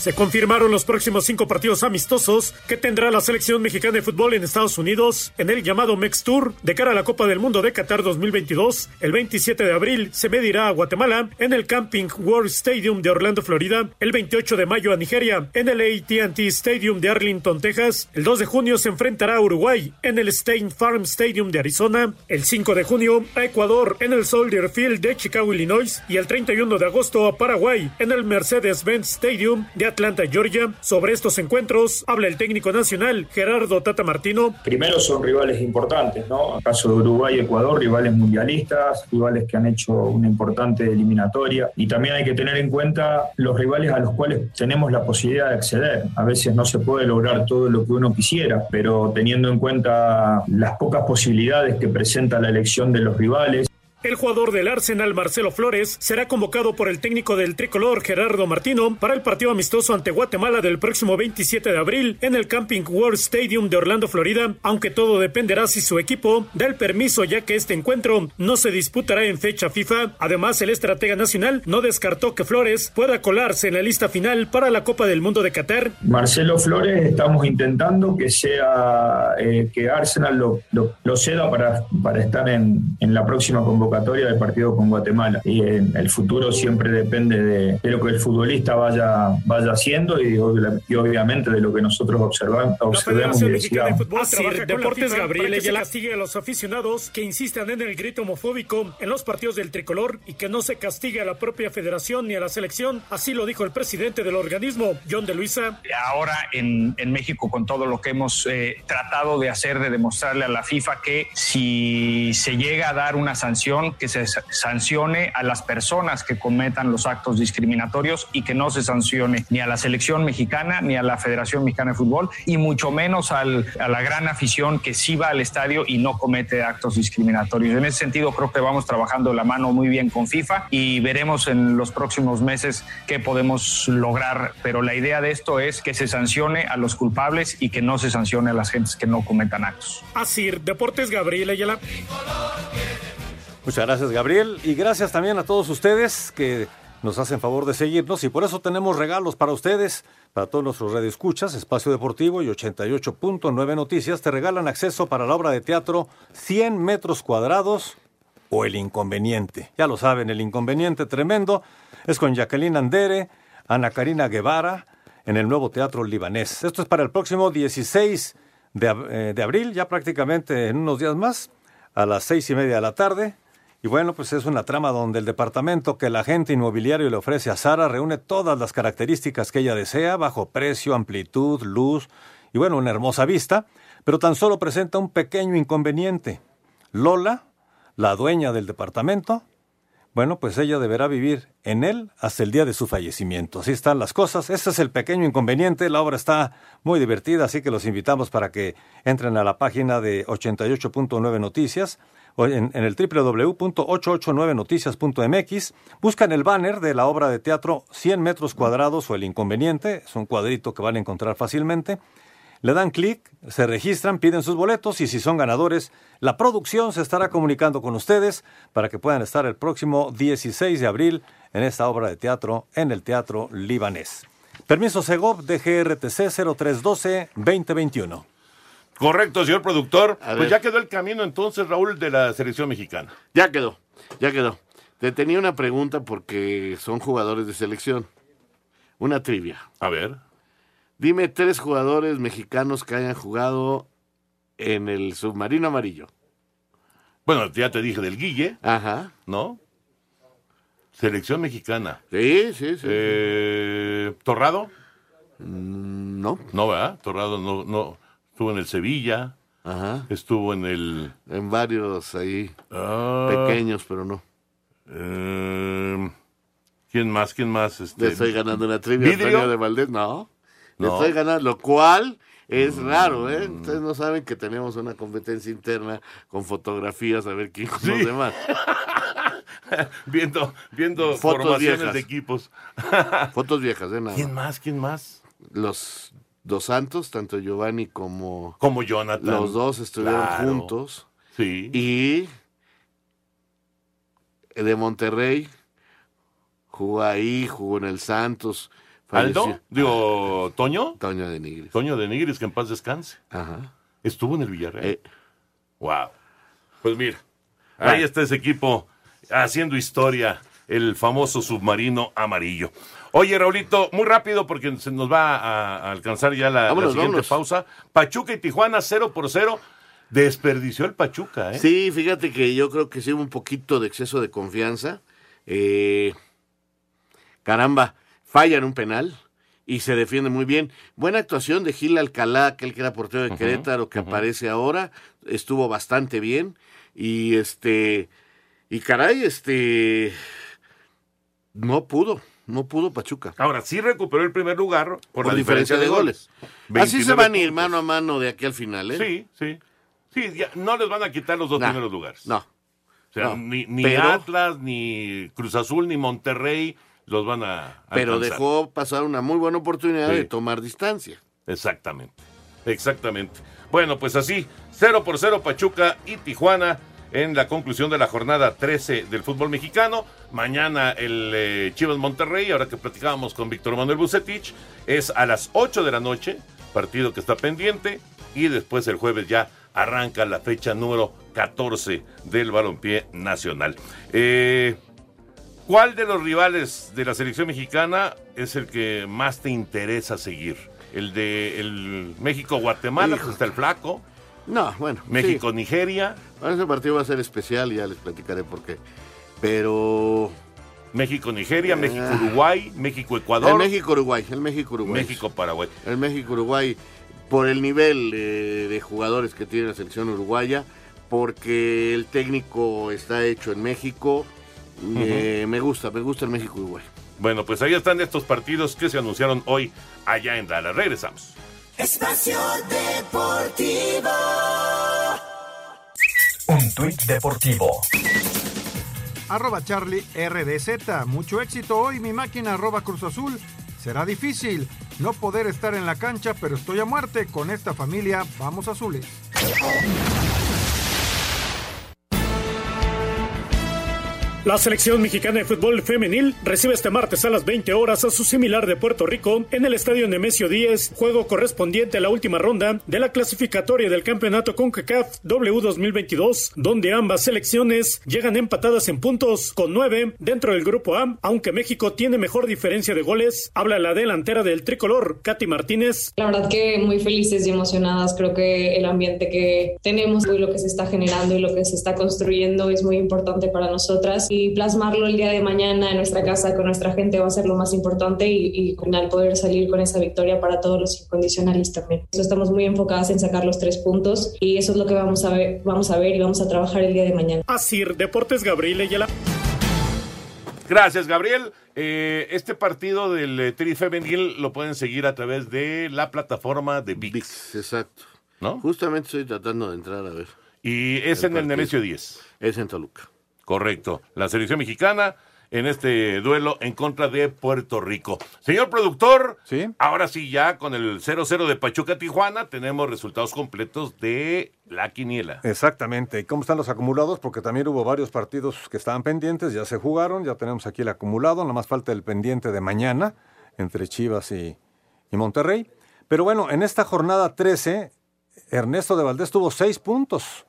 Se confirmaron los próximos cinco partidos amistosos que tendrá la selección mexicana de fútbol en Estados Unidos en el llamado Mex Tour de cara a la Copa del Mundo de Qatar 2022. El 27 de abril se medirá a Guatemala en el Camping World Stadium de Orlando, Florida. El 28 de mayo a Nigeria en el AT&T Stadium de Arlington, Texas. El 2 de junio se enfrentará a Uruguay en el State Farm Stadium de Arizona. El 5 de junio a Ecuador en el Soldier Field de Chicago, Illinois. Y el 31 de agosto a Paraguay en el Mercedes-Benz Stadium de Atlanta, Georgia. Sobre estos encuentros habla el técnico nacional Gerardo Tata Martino. Primero son rivales importantes, ¿no? En caso de Uruguay y Ecuador, rivales mundialistas, rivales que han hecho una importante eliminatoria. Y también hay que tener en cuenta los rivales a los cuales tenemos la posibilidad de acceder. A veces no se puede lograr todo lo que uno quisiera, pero teniendo en cuenta las pocas posibilidades que presenta la elección de los rivales, El jugador del Arsenal, Marcelo Flores, será convocado por el técnico del tricolor, Gerardo Martino, para el partido amistoso ante Guatemala del próximo 27 de abril en el Camping World Stadium de Orlando, Florida, aunque todo dependerá si su equipo da el permiso ya que este encuentro no se disputará en fecha FIFA. Además, el estratega nacional no descartó que Flores pueda colarse en la lista final para la Copa del Mundo de Qatar. Marcelo Flores estamos intentando que sea eh, que Arsenal lo, lo, ceda para, para estar en, en la próxima convocatoria del partido con Guatemala. Y en el futuro siempre depende de, de lo que el futbolista vaya, vaya haciendo y, y obviamente de lo que nosotros observamos, observemos y decidamos. Así, Deportes Gabriel y castigue a los aficionados que insistan en el grito homofóbico en los partidos del tricolor y que no se castigue a la propia federación ni a la selección. Así lo dijo el presidente del organismo, John de Luisa. ahora en, en México con todo lo que hemos eh, tratado de hacer, de demostrarle a la FIFA que si se llega a dar una sanción, que se sa- sancione a las personas que cometan los actos discriminatorios y que no se sancione ni a la selección mexicana ni a la Federación Mexicana de Fútbol y mucho menos al- a la gran afición que sí va al estadio y no comete actos discriminatorios. En ese sentido creo que vamos trabajando la mano muy bien con FIFA y veremos en los próximos meses qué podemos lograr, pero la idea de esto es que se sancione a los culpables y que no se sancione a las gentes que no cometan actos. Así, Deportes Gabriel Ayala. Muchas gracias, Gabriel. Y gracias también a todos ustedes que nos hacen favor de seguirnos. Y por eso tenemos regalos para ustedes, para todos nuestros radioescuchas. Espacio Deportivo y 88.9 Noticias te regalan acceso para la obra de teatro 100 metros cuadrados o El Inconveniente. Ya lo saben, El Inconveniente tremendo es con Jacqueline Andere, Ana Karina Guevara, en el nuevo Teatro Libanés. Esto es para el próximo 16 de, eh, de abril, ya prácticamente en unos días más, a las seis y media de la tarde. Y bueno, pues es una trama donde el departamento que el agente inmobiliario le ofrece a Sara reúne todas las características que ella desea, bajo precio, amplitud, luz y bueno, una hermosa vista, pero tan solo presenta un pequeño inconveniente. Lola, la dueña del departamento, bueno, pues ella deberá vivir en él hasta el día de su fallecimiento. Así están las cosas. Ese es el pequeño inconveniente. La obra está muy divertida, así que los invitamos para que entren a la página de 88.9 Noticias en, el www.889noticias.mx. Buscan el banner de la obra de teatro 100 metros cuadrados o el inconveniente. Es un cuadrito que van a encontrar fácilmente. Le dan clic, se registran, piden sus boletos y si son ganadores, la producción se estará comunicando con ustedes para que puedan estar el próximo 16 de abril en esta obra de teatro en el Teatro Libanés. Permiso Segov DGRTC 0312-2021. Correcto, señor productor. A Pues ver. ya quedó el camino entonces, Raúl, de la selección mexicana. Ya quedó, ya quedó. Te tenía una pregunta porque son jugadores de selección. Una trivia. A ver. Dime tres jugadores mexicanos que hayan jugado en el submarino amarillo. Bueno, ya te dije del Guille. Ajá. ¿No? Selección mexicana. Sí, sí, sí. Eh, ¿Torrado? No. No, ¿verdad? Torrado no, no. Estuvo en el Sevilla. Ajá. Estuvo en el. En varios ahí. Ah. Pequeños, pero no. Eh, ¿Quién más? ¿Quién más? Este, Le estoy ganando una trivia. De Valdés, no. Le No. estoy ganando, lo cual es raro, ¿eh? Ustedes no saben que tenemos una competencia interna con fotografías a ver quién conoce Sí. más. viendo viendo Fotos formaciones viejas. de equipos. Fotos viejas, ¿eh? Nada ¿Quién más? ¿Quién más? Los dos santos, tanto Giovanni como, Como Jonathan. los dos estuvieron Claro. juntos. Sí. Y de Monterrey jugó ahí, jugó en el Santos. ¿Aldo? Digo, ¿Toño? Toño de Nigris. Toño de Nigris, que en paz descanse. Ajá. Estuvo en el Villarreal. Eh. Wow. Pues mira, Ah. ahí está ese equipo haciendo historia, el famoso submarino amarillo. Oye, Raulito, muy rápido porque se nos va a, alcanzar ya la, siguiente vámonos. pausa. Pachuca y Tijuana 0 por 0. Desperdició el Pachuca, ¿eh? Sí, fíjate que yo creo que sí hubo un poquito de exceso de confianza. Eh, caramba, fallan un penal y se defiende muy bien. Buena actuación de Gil Alcalá, aquel que era portero de Querétaro, que aparece ahora. Estuvo bastante bien. Y este. Y caray, este. No pudo, no pudo Pachuca. Ahora sí recuperó el primer lugar por, Por, la diferencia de goles. Así 29 se van a ir mano a mano de aquí al final, ¿eh? Sí, sí. Sí, ya no les van a quitar los dos Nah, primeros lugares. No. O sea, No, ni, ni pero- Atlas, ni Cruz Azul, ni Monterrey los van a. Pero dejó pasar una muy buena oportunidad Sí. de tomar distancia. Exactamente. Exactamente. Bueno, pues así, 0 por 0 Pachuca y Tijuana en la conclusión de la jornada 13 del fútbol mexicano. Mañana el eh, Chivas Monterrey, ahora que platicábamos con Víctor Manuel Bucetich, es a las 8 de la noche, partido que está pendiente, y después el jueves ya arranca la fecha número 14 del balompié nacional. Eh, ¿Cuál de los rivales de la selección mexicana es el que más te interesa seguir? ¿El de el México-Guatemala? Pues está el flaco. No, bueno. México-Nigeria. Bueno, ese partido va a ser especial y ya les platicaré por qué. Pero. México-Nigeria, Ah. México-Uruguay, México-Ecuador. El México-Uruguay, el México-Uruguay. México-Paraguay. El México-Uruguay, por el nivel eh, de jugadores que tiene la selección uruguaya, porque el técnico está hecho en México. eh, me gusta, me gusta el México-Uruguay. Bueno, pues ahí están estos partidos que se anunciaron hoy allá en Dallas. Regresamos. Espacio Deportivo. Un tuit deportivo. Arroba Charlie RDZ. Mucho éxito hoy, mi máquina arroba Cruz Azul. Será difícil no poder estar en la cancha, pero estoy a muerte con esta familia. Vamos azules. La selección mexicana de fútbol femenil recibe este martes a las 20 horas a su similar de Puerto Rico en el estadio Nemesio 10, juego correspondiente a la última ronda de la clasificatoria del campeonato CONCACAF W 2022, donde ambas selecciones llegan empatadas en puntos con 9 dentro del grupo A, aunque México tiene mejor diferencia de goles. Habla la delantera del tricolor, Katy Martínez. La verdad que muy felices y emocionadas. Creo que el ambiente que tenemos y lo que se está generando y lo que se está construyendo es muy importante para nosotras y plasmarlo el día de mañana en nuestra casa con nuestra gente va a ser lo más importante y, y el poder salir con esa victoria para todos los incondicionales también. Eso estamos muy enfocadas en sacar los tres puntos y eso es lo que vamos a ver, vamos a ver y vamos a trabajar el día de mañana. Asir Deportes Gabriel Ayala. Gracias, Gabriel. Eh, este partido del eh, Tri Femenil lo pueden seguir a través de la plataforma de VIX. exacto. ¿No? Justamente estoy tratando de entrar a ver. Y es en el partido. Nemesio 10. Es en Toluca. Correcto. La selección mexicana en este duelo en contra de Puerto Rico. Señor productor, ¿Sí? ahora sí ya con el 0-0 de Pachuca Tijuana tenemos resultados completos de la quiniela. Exactamente. ¿Y cómo están los acumulados? Porque también hubo varios partidos que estaban pendientes, ya se jugaron, ya tenemos aquí el acumulado, nada más falta el pendiente de mañana entre Chivas y, y Monterrey. Pero bueno, en esta jornada 13, Ernesto de Valdés tuvo seis puntos,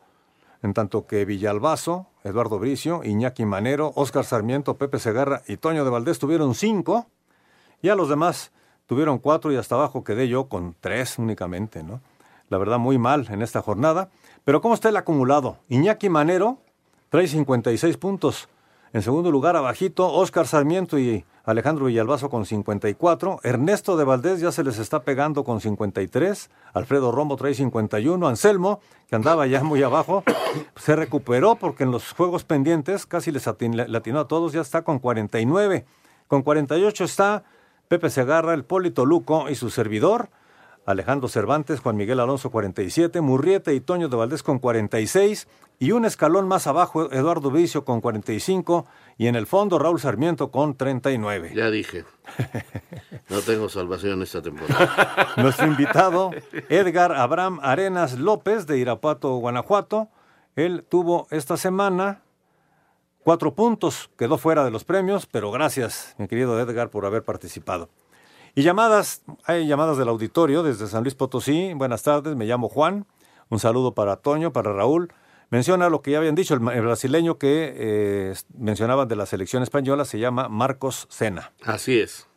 en tanto que Villalbazo, Eduardo Bricio, Iñaki Manero, Óscar Sarmiento, Pepe Segarra y Toño de Valdés tuvieron cinco, y a los demás tuvieron cuatro y hasta abajo quedé yo con tres únicamente, ¿no? La verdad, muy mal en esta jornada. Pero ¿cómo está el acumulado? Iñaki Manero trae 56 puntos. En segundo lugar, abajito, Óscar Sarmiento y Alejandro Villalbazo con 54. Ernesto de Valdés ya se les está pegando con 53. Alfredo Rombo trae 51. Anselmo, que andaba ya muy abajo, se recuperó porque en los juegos pendientes casi les atin- le atinó a todos, ya está con 49. Con 48 está Pepe Segarra, el Polito Luco y su servidor. Alejandro Cervantes, Juan Miguel Alonso 47, Murrieta y Toño de Valdés con 46 y un escalón más abajo Eduardo Vicio con 45 y en el fondo Raúl Sarmiento con 39. Ya dije. No tengo salvación esta temporada. Nuestro invitado Edgar Abraham Arenas López de Irapuato, Guanajuato, él tuvo esta semana cuatro puntos, quedó fuera de los premios, pero gracias, mi querido Edgar, por haber participado. Y llamadas, hay llamadas del auditorio desde San Luis Potosí. Buenas tardes, me llamo Juan. Un saludo para Toño, para Raúl. Menciona lo que ya habían dicho, el, brasileño que eh, mencionaban de la selección española se llama Marcos Sena. Así es.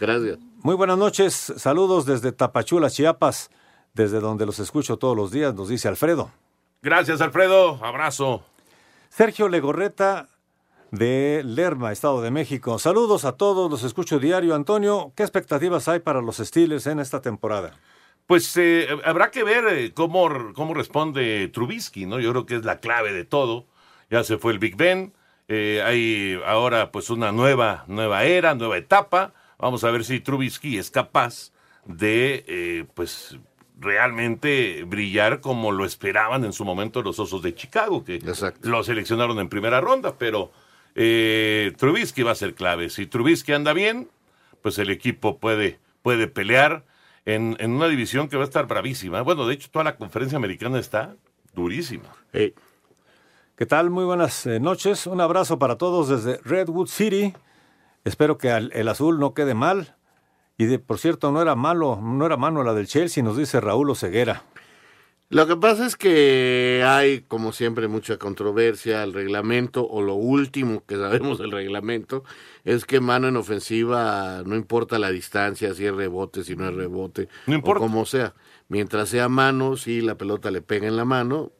Gracias. Muy buenas noches, saludos desde Tapachula, Chiapas, desde donde los escucho todos los días, nos dice Alfredo. Gracias, Alfredo. Abrazo. Sergio Legorreta de Lerma, Estado de México. Saludos a todos, los escucho diario. Antonio, ¿qué expectativas hay para los Steelers en esta temporada? Pues eh, habrá que ver eh, cómo, cómo responde Trubisky, ¿no? Yo creo que es la clave de todo. Ya se fue el Big Ben, eh, hay ahora pues una nueva, nueva era, nueva etapa. Vamos a ver si Trubisky es capaz de eh, pues realmente brillar como lo esperaban en su momento los Osos de Chicago, que lo seleccionaron en primera ronda, pero eh, Trubisky va a ser clave. Si Trubisky anda bien, pues el equipo puede, puede pelear en, en una división que va a estar bravísima. Bueno, de hecho, toda la conferencia americana está durísima. ¿Qué tal? Muy buenas eh, noches. Un abrazo para todos desde Redwood City. Espero que el azul no quede mal. Y de, por cierto, no era malo, no era mano la del Chelsea, nos dice Raúl Oceguera. Lo que pasa es que hay, como siempre, mucha controversia. El reglamento, o lo último que sabemos del reglamento, es que mano en ofensiva, no importa la distancia, si es rebote, si no es rebote, no importa. o como sea. Mientras sea mano, si la pelota le pega en la mano,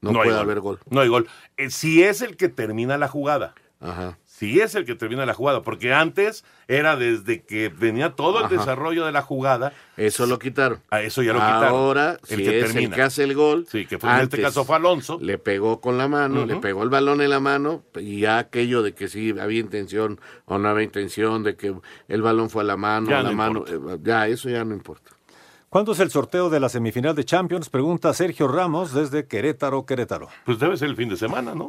no, puede haber gol. No hay gol. Eh, si es el que termina la jugada. Ajá si es el que termina la jugada, porque antes era desde que venía todo el desarrollo de la jugada. Eso lo quitaron. A eso ya lo quitaron. Ahora, el que es el que hace el gol, sí, que fue, en este caso fue Alonso. Le pegó con la mano, le pegó el balón en la mano, y ya aquello de que sí había intención o no había intención, de que el balón fue a la mano, ya la mano, eh, ya eso ya no importa. ¿Cuándo es el sorteo de la semifinal de Champions? Pregunta Sergio Ramos desde Querétaro, Querétaro. Pues debe ser el fin de semana, ¿no?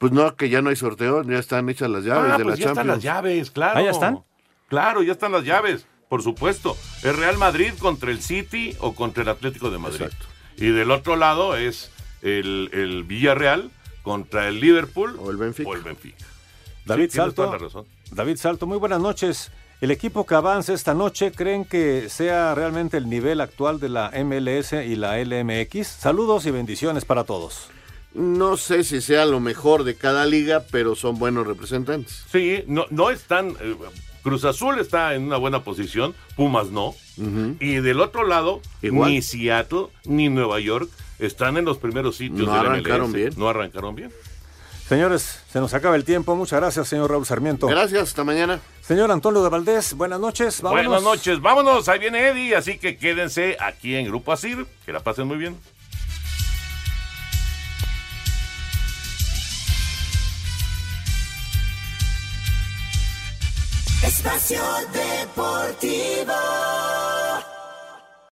Pues no, que ya no hay sorteo, ya están hechas las llaves ah, de pues la ya están las llaves, claro. ¿Ah, ya están? Claro, ya están las llaves, por supuesto. Es Real Madrid contra el City o contra el Atlético de Madrid. Exacto. Y del otro lado es el, el, Villarreal contra el Liverpool o el Benfica. O el Benfica. David Salto. David Salto, muy buenas noches. El equipo que avance esta noche, ¿creen que sea realmente el nivel actual de la MLS y la LMX? Saludos y bendiciones para todos. No sé si sea lo mejor de cada liga, pero son buenos representantes. Sí, no, no están. Eh, Cruz Azul está en una buena posición, Pumas no. Y del otro lado, ni Seattle ni Nueva York están en los primeros sitios. No arrancaron bien. No arrancaron bien. Señores, se nos acaba el tiempo. Muchas gracias, señor Raúl Sarmiento. Gracias, hasta mañana. Señor Antonio de Valdés, buenas noches. Buenas noches, vámonos. Ahí viene Eddie, así que quédense aquí en Grupo Asir. Que la pasen muy bien. Espacio Deportivo.